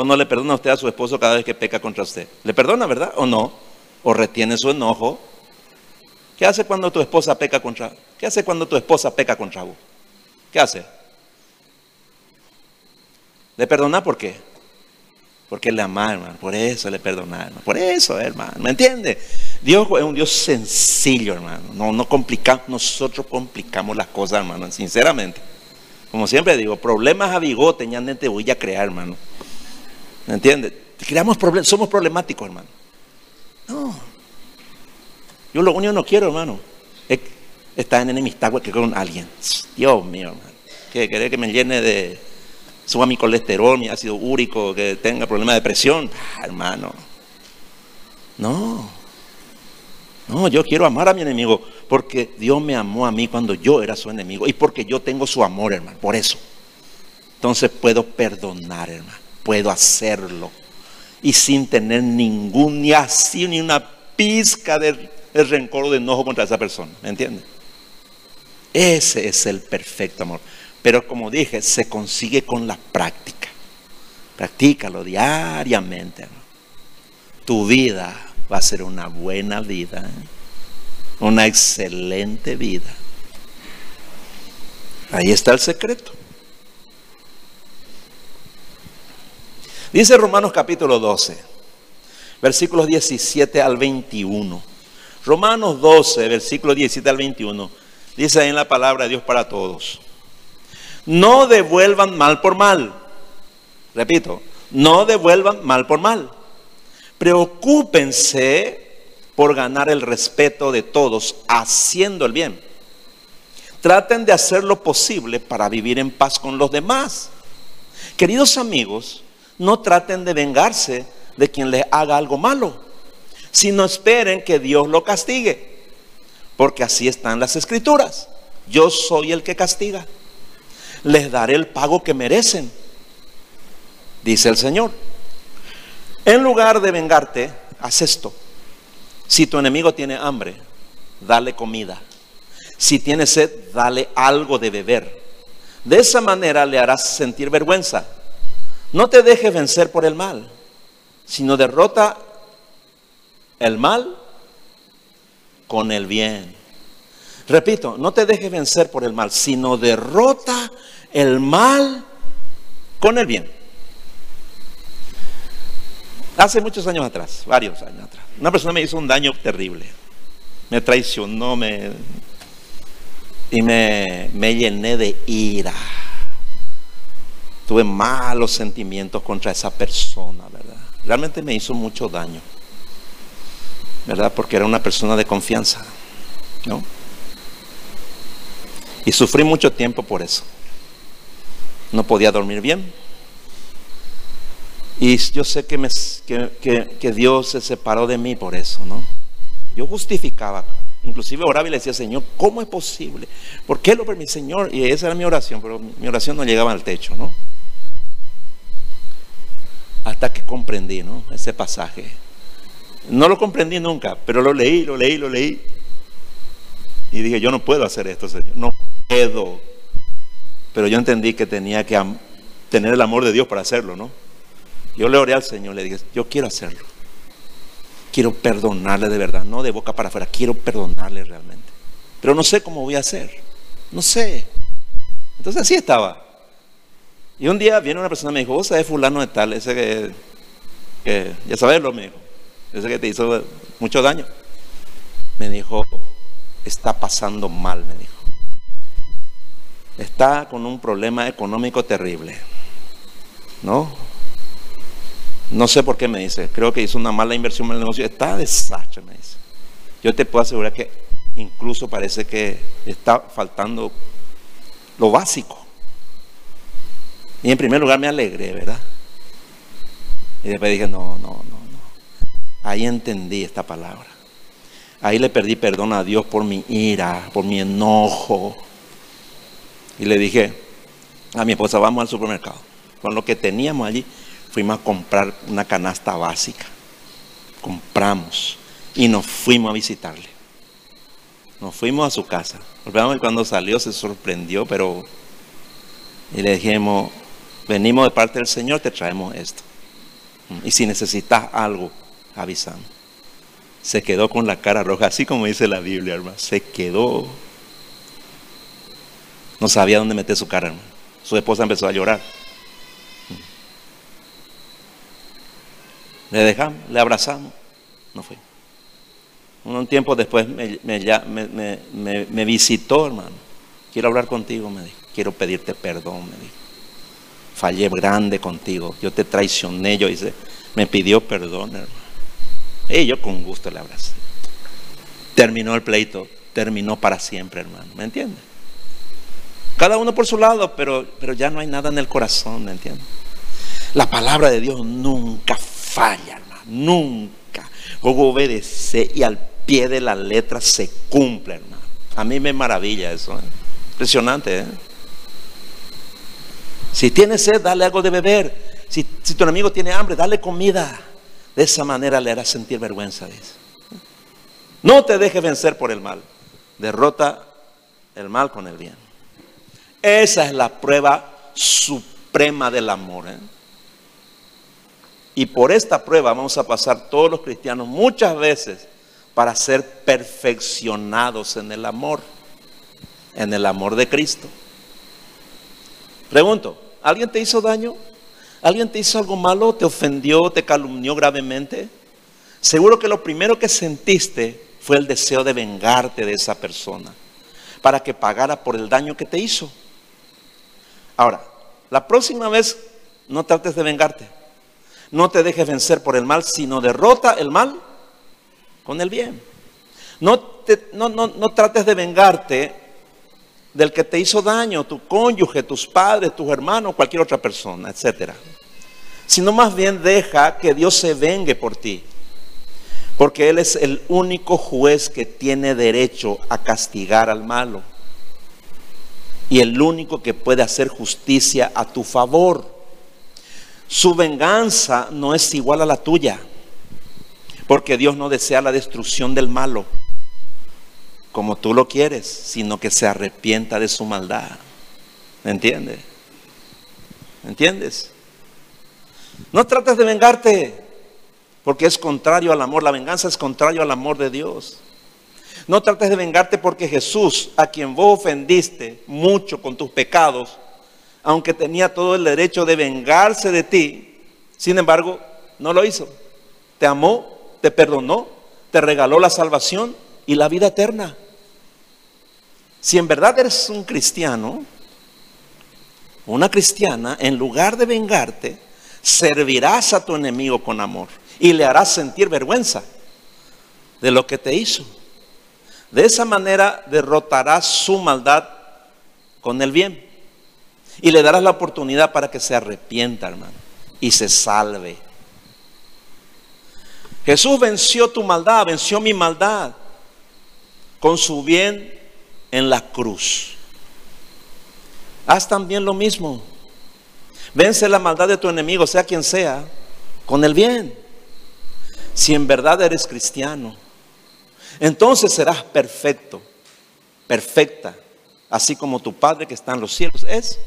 ¿O no le perdona usted a su esposo cada vez que peca contra usted? ¿Le perdona, verdad? ¿O no? ¿O retiene su enojo? ¿Qué hace cuando tu esposa peca contra ¿Qué hace cuando tu esposa peca contra vos? ¿Qué hace? ¿Le perdona por qué? Porque le ama, hermano. Por eso le perdona, hermano. Por eso, hermano. ¿Me entiende? Dios es un Dios sencillo, hermano. No, no complicamos. Nosotros complicamos las cosas, hermano. Sinceramente. Como siempre digo, problemas a bigote, ya voy a crear, hermano. ¿Me entiende? Creamos problemas, somos problemáticos, hermano. No. Yo lo único que no quiero, hermano, es estar en enemistad con alguien. Dios mío, hermano. Que querer que me llene de suba mi colesterol, mi ácido úrico, que tenga problemas de presión. Ah, hermano, no. No, yo quiero amar a mi enemigo porque Dios me amó a mí cuando yo era su enemigo y porque yo tengo su amor, hermano. Por eso. Entonces puedo perdonar, hermano. Puedo hacerlo. Y sin tener ningún, ni así, ni una pizca de, rencor o de enojo contra esa persona. ¿Me entiendes? Ese es el perfecto amor. Pero como dije, se consigue con la práctica. Practícalo diariamente. Tu vida va a ser una buena vida, ¿eh? una excelente vida. Ahí está el secreto. Dice Romanos capítulo 12, versículos 17 al 21. Romanos 12, versículos 17 al 21. Dice ahí en la palabra de Dios para todos. No devuelvan mal por mal. Repito, no devuelvan mal por mal. Preocúpense por ganar el respeto de todos haciendo el bien. Traten de hacer lo posible para vivir en paz con los demás. Queridos amigos, no traten de vengarse de quien les haga algo malo, sino esperen que Dios lo castigue, porque así están las escrituras. Yo soy el que castiga les daré el pago que merecen, dice el Señor. En lugar de vengarte, haz esto. Si tu enemigo tiene hambre, dale comida. Si tiene sed, dale algo de beber. De esa manera le harás sentir vergüenza. No te dejes vencer por el mal, sino derrota el mal con el bien. Repito, no te dejes vencer por el mal, sino derrota el mal con el bien. Hace muchos años atrás, varios años atrás, una persona me hizo un daño terrible. Me traicionó, me, y me, me llené de ira. Tuve malos sentimientos contra esa persona, ¿verdad? Realmente me hizo mucho daño, ¿verdad? Porque era una persona de confianza, ¿no? Y sufrí mucho tiempo por eso. No podía dormir bien. Y yo sé que, Dios se separó de mí por eso, ¿no? Yo justificaba, inclusive oraba y le decía, Señor, ¿cómo es posible? ¿Por qué lo permite, Señor? Y esa era mi oración, pero mi oración no llegaba al techo, ¿no? Que comprendí, ¿no? Ese pasaje. No lo comprendí nunca, pero lo leí, lo leí, lo leí. Y dije, yo no puedo hacer esto, Señor. No puedo. Pero yo entendí que tenía que tener el amor de Dios para hacerlo, ¿no? Yo le oré al Señor, le dije, yo quiero hacerlo. Quiero perdonarle de verdad, no de boca para afuera, quiero perdonarle realmente. Pero no sé cómo voy a hacer. No sé. Entonces así estaba. Y un día viene una persona y me dijo, vos sabés fulano de tal, ese que, que ya sabes lo, me dijo, ese que te hizo mucho daño. Me dijo, está pasando mal, me dijo. Está con un problema económico terrible. ¿No? No sé por qué me dice. Creo que hizo una mala inversión en el negocio. Está desastre, me dice. Yo te puedo asegurar que Incluso parece que está faltando lo básico. Y en primer lugar me alegré, ¿verdad? Y después dije, no, no, no, no. Ahí entendí esta palabra. Ahí le perdí perdón a Dios por mi ira, por mi enojo. Y le dije a mi esposa, vamos al supermercado. Con lo que teníamos allí, fuimos a comprar una canasta básica. Compramos y nos fuimos a visitarle. Nos fuimos a su casa. Y cuando salió se sorprendió, pero y le dijimos, venimos de parte del Señor, te traemos esto. Y si necesitas algo, avisamos. Se quedó con la cara roja, así como dice la Biblia, hermano. Se quedó. No sabía dónde meter su cara, hermano. Su esposa empezó a llorar. Le dejamos, le abrazamos. No fue. Un tiempo después me, me, visitó, hermano. Quiero hablar contigo, me dijo. Quiero pedirte perdón, me dijo. Fallé grande contigo. Yo te traicioné. Yo hice, me pidió perdón, hermano. Y yo con gusto le abracé. Terminó el pleito. Terminó para siempre, hermano. ¿Me entiendes? Cada uno por su lado, pero, pero ya no hay nada en el corazón, ¿me entiendes? La palabra de Dios nunca falla, hermano. Nunca. Obedece y al pie de la letra se cumple, hermano. A mí me maravilla eso. Impresionante, ¿eh? Si tienes sed, dale algo de beber. Si, tu enemigo tiene hambre, dale comida. De esa manera le harás sentir vergüenza. Dice. No te dejes vencer por el mal. Derrota el mal con el bien. Esa es la prueba suprema del amor. ¿eh? Y por esta prueba vamos a pasar todos los cristianos muchas veces para ser perfeccionados en el amor, en el amor de Cristo. Pregunto, ¿alguien te hizo daño? ¿Alguien te hizo algo malo? ¿Te ofendió? ¿Te calumnió gravemente? Seguro que lo primero que sentiste fue el deseo de vengarte de esa persona para que pagara por el daño que te hizo. Ahora, la próxima vez no trates de vengarte. No te dejes vencer por el mal, sino derrota el mal con el bien. No, no, trates de vengarte del que te hizo daño, tu cónyuge, tus padres, tus hermanos, cualquier otra persona, etc. Sino más bien deja que Dios se vengue por ti. Porque Él es el único juez que tiene derecho a castigar al malo. Y el único que puede hacer justicia a tu favor. Su venganza no es igual a la tuya, porque Dios no desea la destrucción del malo como tú lo quieres, sino que se arrepienta de su maldad. ¿Me entiendes? ¿Me entiendes? No trates de vengarte, porque es contrario al amor. La venganza es contrario al amor de Dios. No trates de vengarte porque Jesús, a quien vos ofendiste mucho con tus pecados, aunque tenía todo el derecho de vengarse de ti, sin embargo, no lo hizo. Te amó, te perdonó, te regaló la salvación y la vida eterna. Si en verdad eres un cristiano, una cristiana, en lugar de vengarte, servirás a tu enemigo con amor y le harás sentir vergüenza de lo que te hizo. De esa manera derrotarás su maldad con el bien. Y le darás la oportunidad para que se arrepienta, hermano, y se salve. Jesús venció tu maldad, venció mi maldad con su bien en la cruz. Haz también lo mismo. Vence la maldad de tu enemigo, sea quien sea, con el bien. Si en verdad eres cristiano, entonces serás perfecto, perfecta, así como tu Padre que está en los cielos es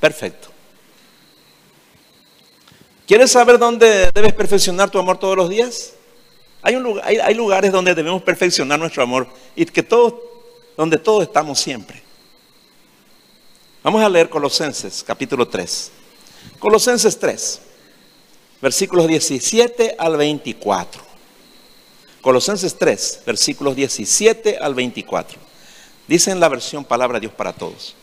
perfecto. ¿Quieres saber dónde debes perfeccionar tu amor todos los días? Hay, un lugar, hay, lugares donde debemos perfeccionar nuestro amor y que todos, donde todos estamos siempre. Vamos a leer Colosenses capítulo 3. Colosenses 3, versículos 17 al 24. Colosenses 3, versículos 17 al 24. Dice en la versión Palabra Dios para Todos.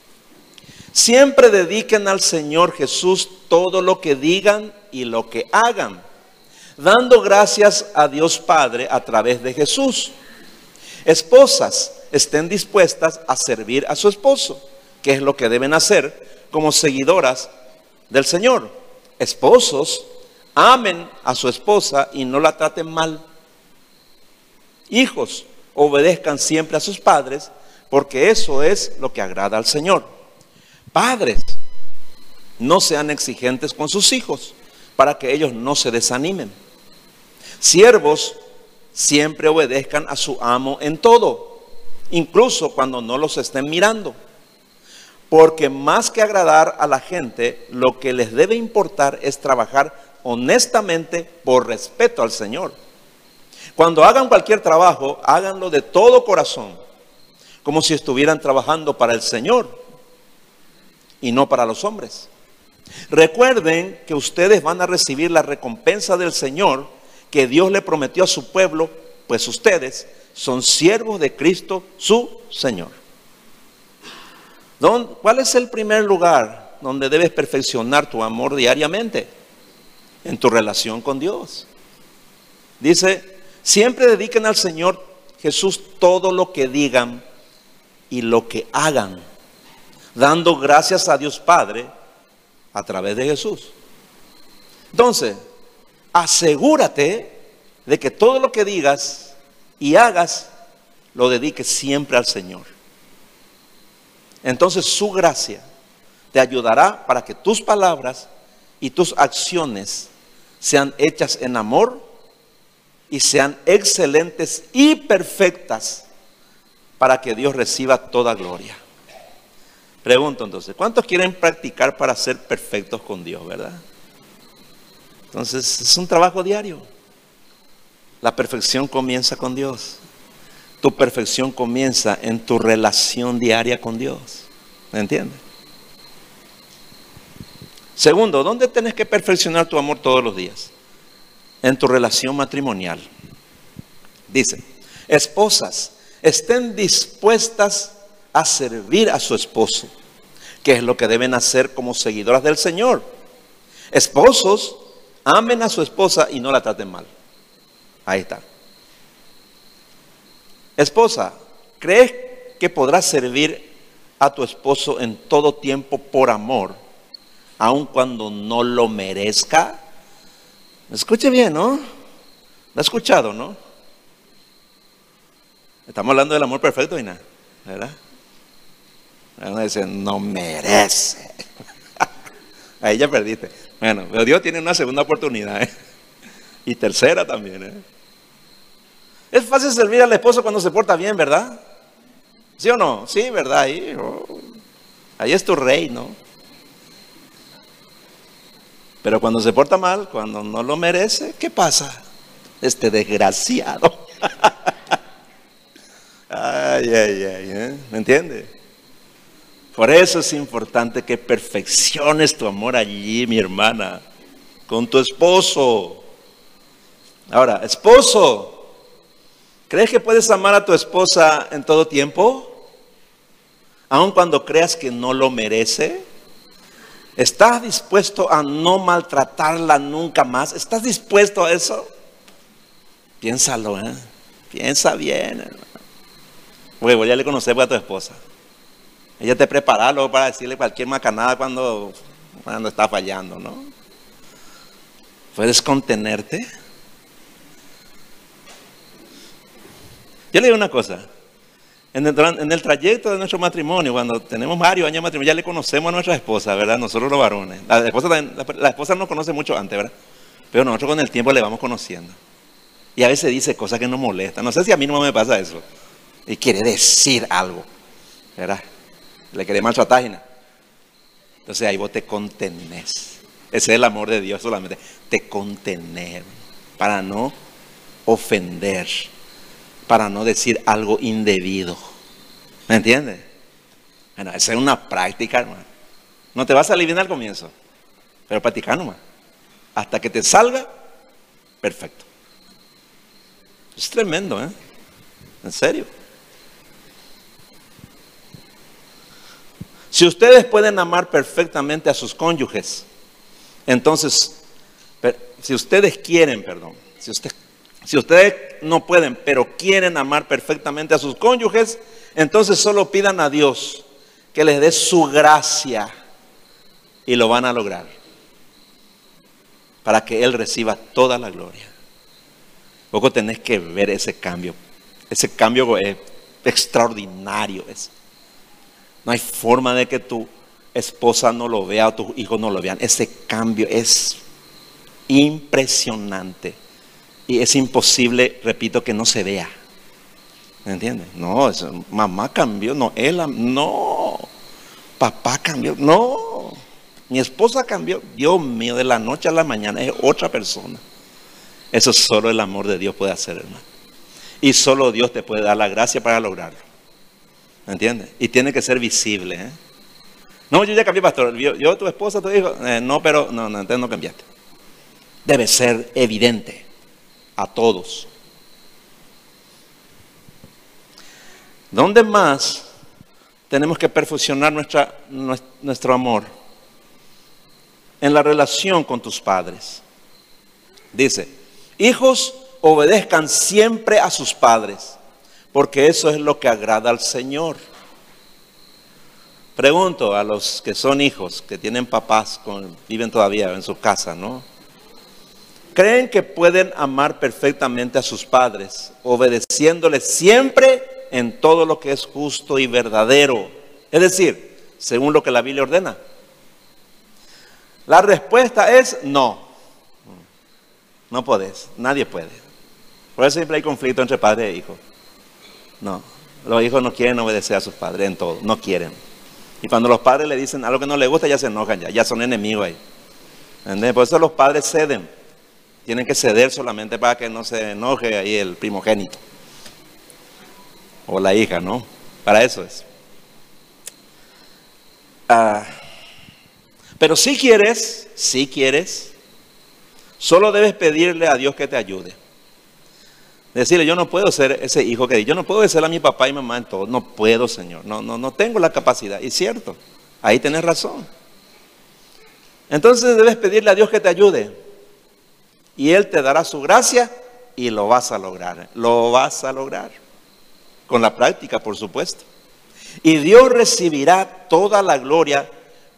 Siempre dediquen al Señor Jesús todo lo que digan y lo que hagan, dando gracias a Dios Padre a través de Jesús. Esposas, estén dispuestas a servir a su esposo, que es lo que deben hacer como seguidoras del Señor. Esposos, amen a su esposa y no la traten mal. Hijos, obedezcan siempre a sus padres, porque eso es lo que agrada al Señor. Padres, no sean exigentes con sus hijos, para que ellos no se desanimen. Siervos, siempre obedezcan a su amo en todo, incluso cuando no los estén mirando. Porque más que agradar a la gente, lo que les debe importar es trabajar honestamente por respeto al Señor. Cuando hagan cualquier trabajo, háganlo de todo corazón, como si estuvieran trabajando para el Señor y no para los hombres. Recuerden que ustedes van a recibir la recompensa del Señor que Dios le prometió a su pueblo, pues ustedes son siervos de Cristo, su Señor. ¿Cuál es el primer lugar donde debes perfeccionar tu amor diariamente? En tu relación con Dios. Dice, siempre dediquen al Señor Jesús todo lo que digan y lo que hagan, dando gracias a Dios Padre a través de Jesús. Entonces, asegúrate de que todo lo que digas y hagas lo dediques siempre al Señor. Entonces su gracia te ayudará para que tus palabras y tus acciones sean hechas en amor y sean excelentes y perfectas para que Dios reciba toda gloria. Pregunto entonces, ¿cuántos quieren practicar para ser perfectos con Dios, verdad? Entonces, es un trabajo diario. La perfección comienza con Dios. Tu perfección comienza en tu relación diaria con Dios. ¿Me entiendes? Segundo, ¿dónde tienes que perfeccionar tu amor todos los días? En tu relación matrimonial. Dice, esposas, estén dispuestas a servir a su esposo, que es lo que deben hacer como seguidoras del Señor. Esposos, amen a su esposa y no la traten mal. Ahí está. Esposa, ¿crees que podrás servir a tu esposo en todo tiempo por amor, aun cuando no lo merezca? Escuche bien, ¿no? ¿Lo ha escuchado, no? Estamos hablando del amor perfecto, nada, ¿verdad? Uno dice, no merece. Ahí ya perdiste. Bueno, pero Dios tiene una segunda oportunidad. ¿eh? Y tercera también. ¿eh? Es fácil servir al esposo cuando se porta bien, ¿verdad? ¿Sí o no? Sí, ¿verdad? Ahí, oh, ahí es tu rey, ¿no? Pero cuando se porta mal, cuando no lo merece, ¿qué pasa? Este desgraciado. ay, ay, ay, ¿eh? ¿me entiendes? Por eso es importante que perfecciones tu amor allí, mi hermana, con tu esposo. Ahora, esposo, ¿crees que puedes amar a tu esposa en todo tiempo? Aun cuando creas que no lo merece. ¿Estás dispuesto a no maltratarla nunca más? ¿Estás dispuesto a eso? Piénsalo, ¿eh? Piensa bien, hermano. Bueno, ya le conocer a tu esposa. Ella te prepara luego para decirle cualquier macanada cuando, cuando está fallando, ¿no? ¿Puedes contenerte? Yo le digo una cosa. En el, trayecto de nuestro matrimonio, cuando tenemos varios años de matrimonio, ya le conocemos a nuestra esposa, ¿verdad? Nosotros los varones. La esposa, la esposa nos conoce mucho antes, ¿verdad? Pero nosotros con el tiempo le vamos conociendo. Y a veces dice cosas que nos molestan. No sé si a mí no me pasa eso. Y quiere decir algo, ¿verdad? Le querés maltratar. Entonces ahí vos te contenés. Ese es el amor de Dios solamente. Te contener para no ofender, para no decir algo indebido. ¿Me entiendes? Bueno, esa es una práctica, hermano. No te va a bien al comienzo, pero practicar nomás. Hasta que te salga, perfecto. Es tremendo, ¿eh? En serio. Si ustedes pueden amar perfectamente a sus cónyuges, entonces, si ustedes quieren, perdón, si ustedes no pueden, pero quieren amar perfectamente a sus cónyuges, entonces solo pidan a Dios que les dé su gracia y lo van a lograr para que Él reciba toda la gloria. Luego tenés que ver ese cambio. Ese cambio es extraordinario. Es. No hay forma de que tu esposa no lo vea o tus hijos no lo vean. Ese cambio es impresionante. Y es imposible, repito, que no se vea. ¿Me entiendes? No, mamá cambió, no, él, no, papá cambió, no, mi esposa cambió, Dios mío, de la noche a la mañana es otra persona. Eso solo el amor de Dios puede hacer, hermano. Y solo Dios te puede dar la gracia para lograrlo. ¿Me entiendes? Y tiene que ser visible. ¿eh? No, yo ya cambié, pastor. Yo, tu esposa, tu hijo. Eh, no, pero no, no, entonces no cambiaste. Debe ser evidente a todos. ¿Dónde más tenemos que perfeccionar nuestra, nuestro amor? En la relación con tus padres. Dice, hijos, obedezcan siempre a sus padres, porque eso es lo que agrada al Señor. Pregunto a los que son hijos, que tienen papás, con, viven todavía en su casa, ¿no? ¿Creen que pueden amar perfectamente a sus padres, obedeciéndoles siempre en todo lo que es justo y verdadero? Es decir, según lo que la Biblia ordena. La respuesta es no. No podés, nadie puede. Por eso siempre hay conflicto entre padre e hijo. No, los hijos no quieren obedecer a sus padres en todo, no quieren. Y cuando los padres le dicen algo que no les gusta, ya se enojan, ya, ya son enemigos ahí. Por eso los padres ceden. Tienen que ceder solamente para que no se enoje ahí el primogénito. O la hija, ¿no? Para eso es. Ah, pero si quieres, si quieres, solo debes pedirle a Dios que te ayude. Decirle, yo no puedo ser ese hijo que yo no puedo ser a mi papá y mamá en todo. No puedo, Señor. No, no, no tengo la capacidad. Y cierto, ahí tenés razón. Entonces debes pedirle a Dios que te ayude. Y Él te dará su gracia y lo vas a lograr. Lo vas a lograr. Con la práctica, por supuesto. Y Dios recibirá toda la gloria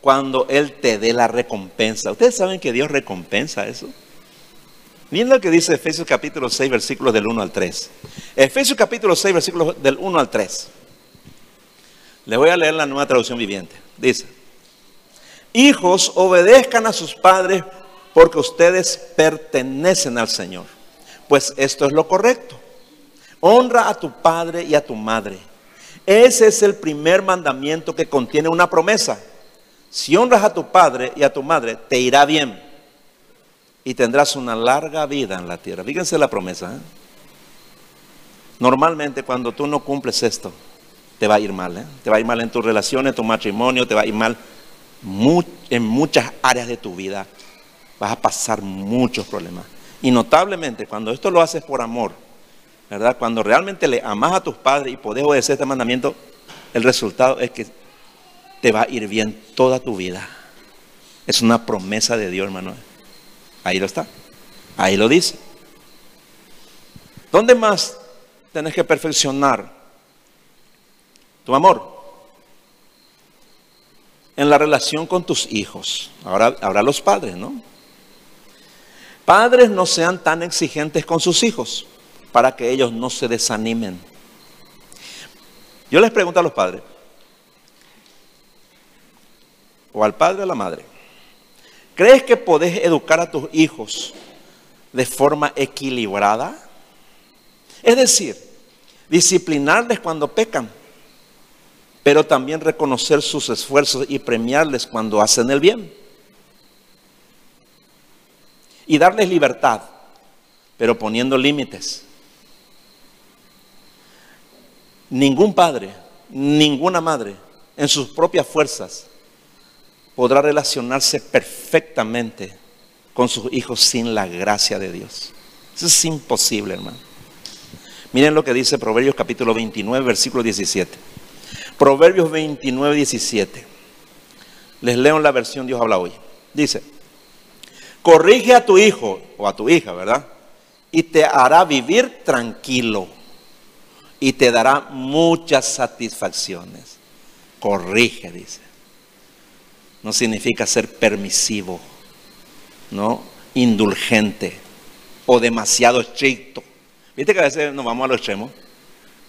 cuando Él te dé la recompensa. ¿Ustedes saben que Dios recompensa eso? Miren lo que dice Efesios capítulo 6, versículos del 1 al 3. Efesios capítulo 6, versículos del 1 al 3. Le voy a leer la nueva traducción viviente. Dice, hijos, obedezcan a sus padres porque ustedes pertenecen al Señor. Pues esto es lo correcto. Honra a tu padre y a tu madre. Ese es el primer mandamiento que contiene una promesa. Si honras a tu padre y a tu madre, te irá bien y tendrás una larga vida en la tierra. Fíjense la promesa. ¿eh? Normalmente cuando tú no cumples esto, te va a ir mal. ¿eh? Te va a ir mal en tus relaciones, en tu matrimonio, te va a ir mal en muchas áreas de tu vida. Vas a pasar muchos problemas. Y notablemente cuando esto lo haces por amor, ¿verdad? Cuando realmente le amas a tus padres y podés obedecer este mandamiento, el resultado es que te va a ir bien toda tu vida. Es una promesa de Dios, hermano. Ahí lo está. Ahí lo dice. ¿Dónde más tenés que perfeccionar tu amor? En la relación con tus hijos. Ahora, ahora los padres, ¿no? Padres no sean tan exigentes con sus hijos para que ellos no se desanimen. Yo les pregunto a los padres, o al padre o a la madre, ¿Crees que podés educar a tus hijos de forma equilibrada? Es decir, disciplinarles cuando pecan, pero también reconocer sus esfuerzos y premiarles cuando hacen el bien. Y darles libertad, pero poniendo límites. Ningún padre, ninguna madre, en sus propias fuerzas, podrá relacionarse perfectamente con sus hijos sin la gracia de Dios. Eso es imposible, hermano. Miren lo que dice Proverbios capítulo 29, versículo 17. Proverbios 29, 17. Les leo en la versión Dios habla hoy. Dice, corrige a tu hijo o a tu hija, ¿verdad? y te hará vivir tranquilo y te dará muchas satisfacciones. Corrige, dice. No significa ser permisivo, ¿no? Indulgente o demasiado estricto. Viste que a veces nos vamos a los extremos.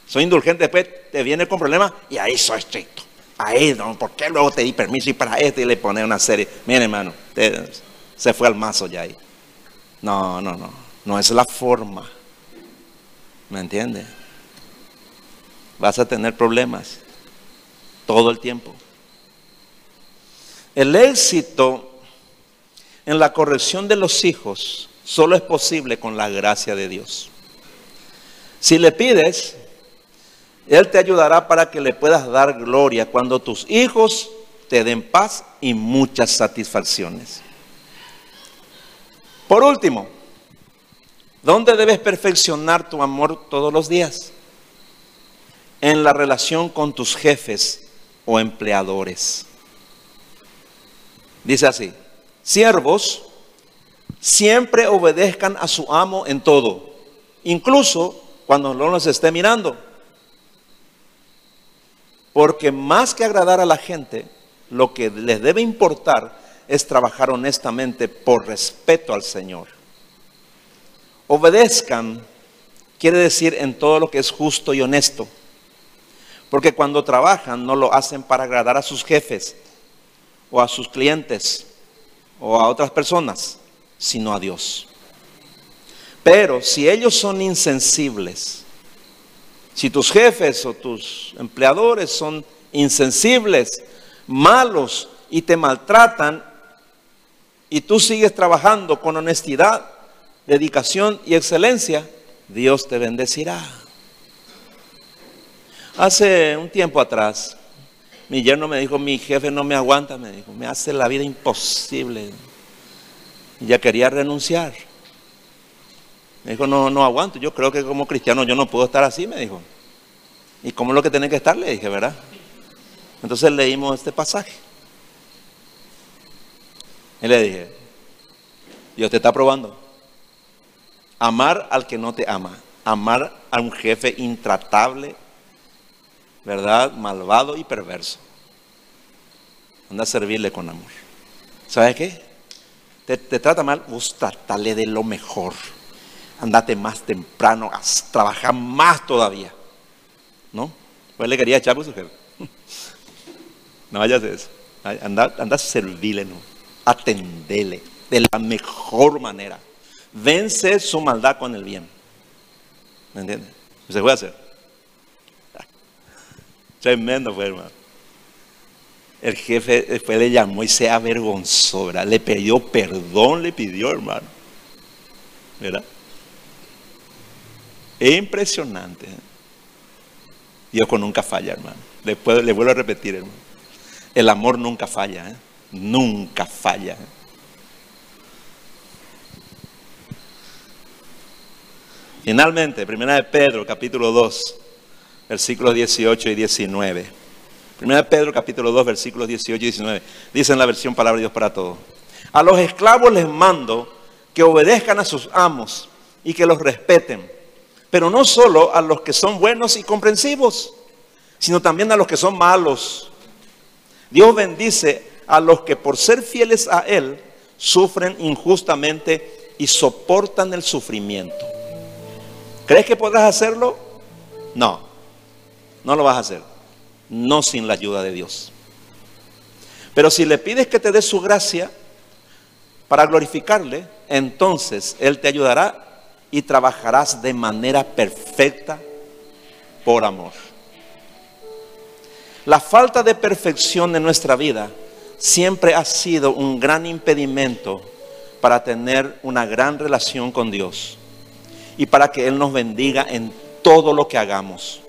Soy indulgente, después te viene con problemas y ahí soy estricto. Ahí, no, ¿por qué luego te di permiso y para esto y le pone una serie? Mire, hermano, se fue al mazo ya ahí. No, no, no. No es la forma. ¿Me entiende? Vas a tener problemas todo el tiempo. El éxito en la corrección de los hijos solo es posible con la gracia de Dios. Si le pides, Él te ayudará para que le puedas dar gloria cuando tus hijos te den paz y muchas satisfacciones. Por último, ¿dónde debes perfeccionar tu amor todos los días? En la relación con tus jefes o empleadores. Dice así, siervos, siempre obedezcan a su amo en todo, incluso cuando no los esté mirando. Porque más que agradar a la gente, lo que les debe importar es trabajar honestamente por respeto al Señor. Obedezcan quiere decir en todo lo que es justo y honesto. Porque cuando trabajan no lo hacen para agradar a sus jefes o a sus clientes o a otras personas, sino a Dios. Pero si ellos son insensibles, si tus jefes o tus empleadores son insensibles, malos y te maltratan, y tú sigues trabajando con honestidad, dedicación y excelencia, Dios te bendecirá. Hace un tiempo atrás, mi yerno me dijo, mi jefe no me aguanta, me dijo, me hace la vida imposible. Y ya quería renunciar. Me dijo, no, no aguanto, yo creo que como cristiano yo no puedo estar así, me dijo. ¿Y cómo es lo que tiene que estar? Le dije, ¿verdad? Entonces leímos este pasaje. Y le dije, Dios te está probando. Amar al que no te ama. Amar a un jefe intratable, ¿verdad? Malvado y perverso. Anda a servirle con amor. ¿Sabes qué? Te, trata mal, vos tratale de lo mejor andate más temprano, a trabajar más todavía. ¿No? Pues le quería echar por su jefe. No vayas a eso. Anda, anda a servirle, ¿no? Atendele de la mejor manera. Vence su maldad con el bien. ¿Me entiendes? Se puede hacer. Tremendo fue, hermano. El jefe después le llamó y se avergonzó, ¿verdad? Le pidió perdón, le pidió, hermano. ¿Verdad? Es impresionante. ¿eh? Dios nunca falla, hermano. Después le vuelvo a repetir, hermano. El amor nunca falla, ¿eh? nunca falla. ¿eh? Finalmente, primera de Pedro, capítulo 2, versículos 18 y 19. Primera de Pedro, capítulo 2, versículos 18 y 19. Dice en la versión Palabra de Dios para todos. A los esclavos les mando que obedezcan a sus amos y que los respeten pero no solo a los que son buenos y comprensivos, sino también a los que son malos. Dios bendice a los que por ser fieles a Él sufren injustamente y soportan el sufrimiento. ¿Crees que podrás hacerlo? No, no lo vas a hacer. No sin la ayuda de Dios. Pero si le pides que te dé su gracia para glorificarle, entonces Él te ayudará y trabajarás de manera perfecta por amor. La falta de perfección en nuestra vida siempre ha sido un gran impedimento para tener una gran relación con Dios y para que Él nos bendiga en todo lo que hagamos.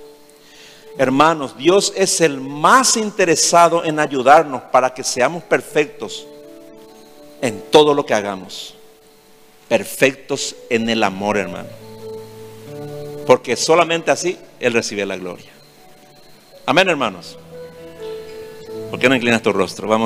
Hermanos, Dios es el más interesado en ayudarnos para que seamos perfectos en todo lo que hagamos perfectos en el amor, hermano. Porque solamente así Él recibe la gloria. Amén, hermanos. ¿Por qué no inclinas tu rostro? Vamos.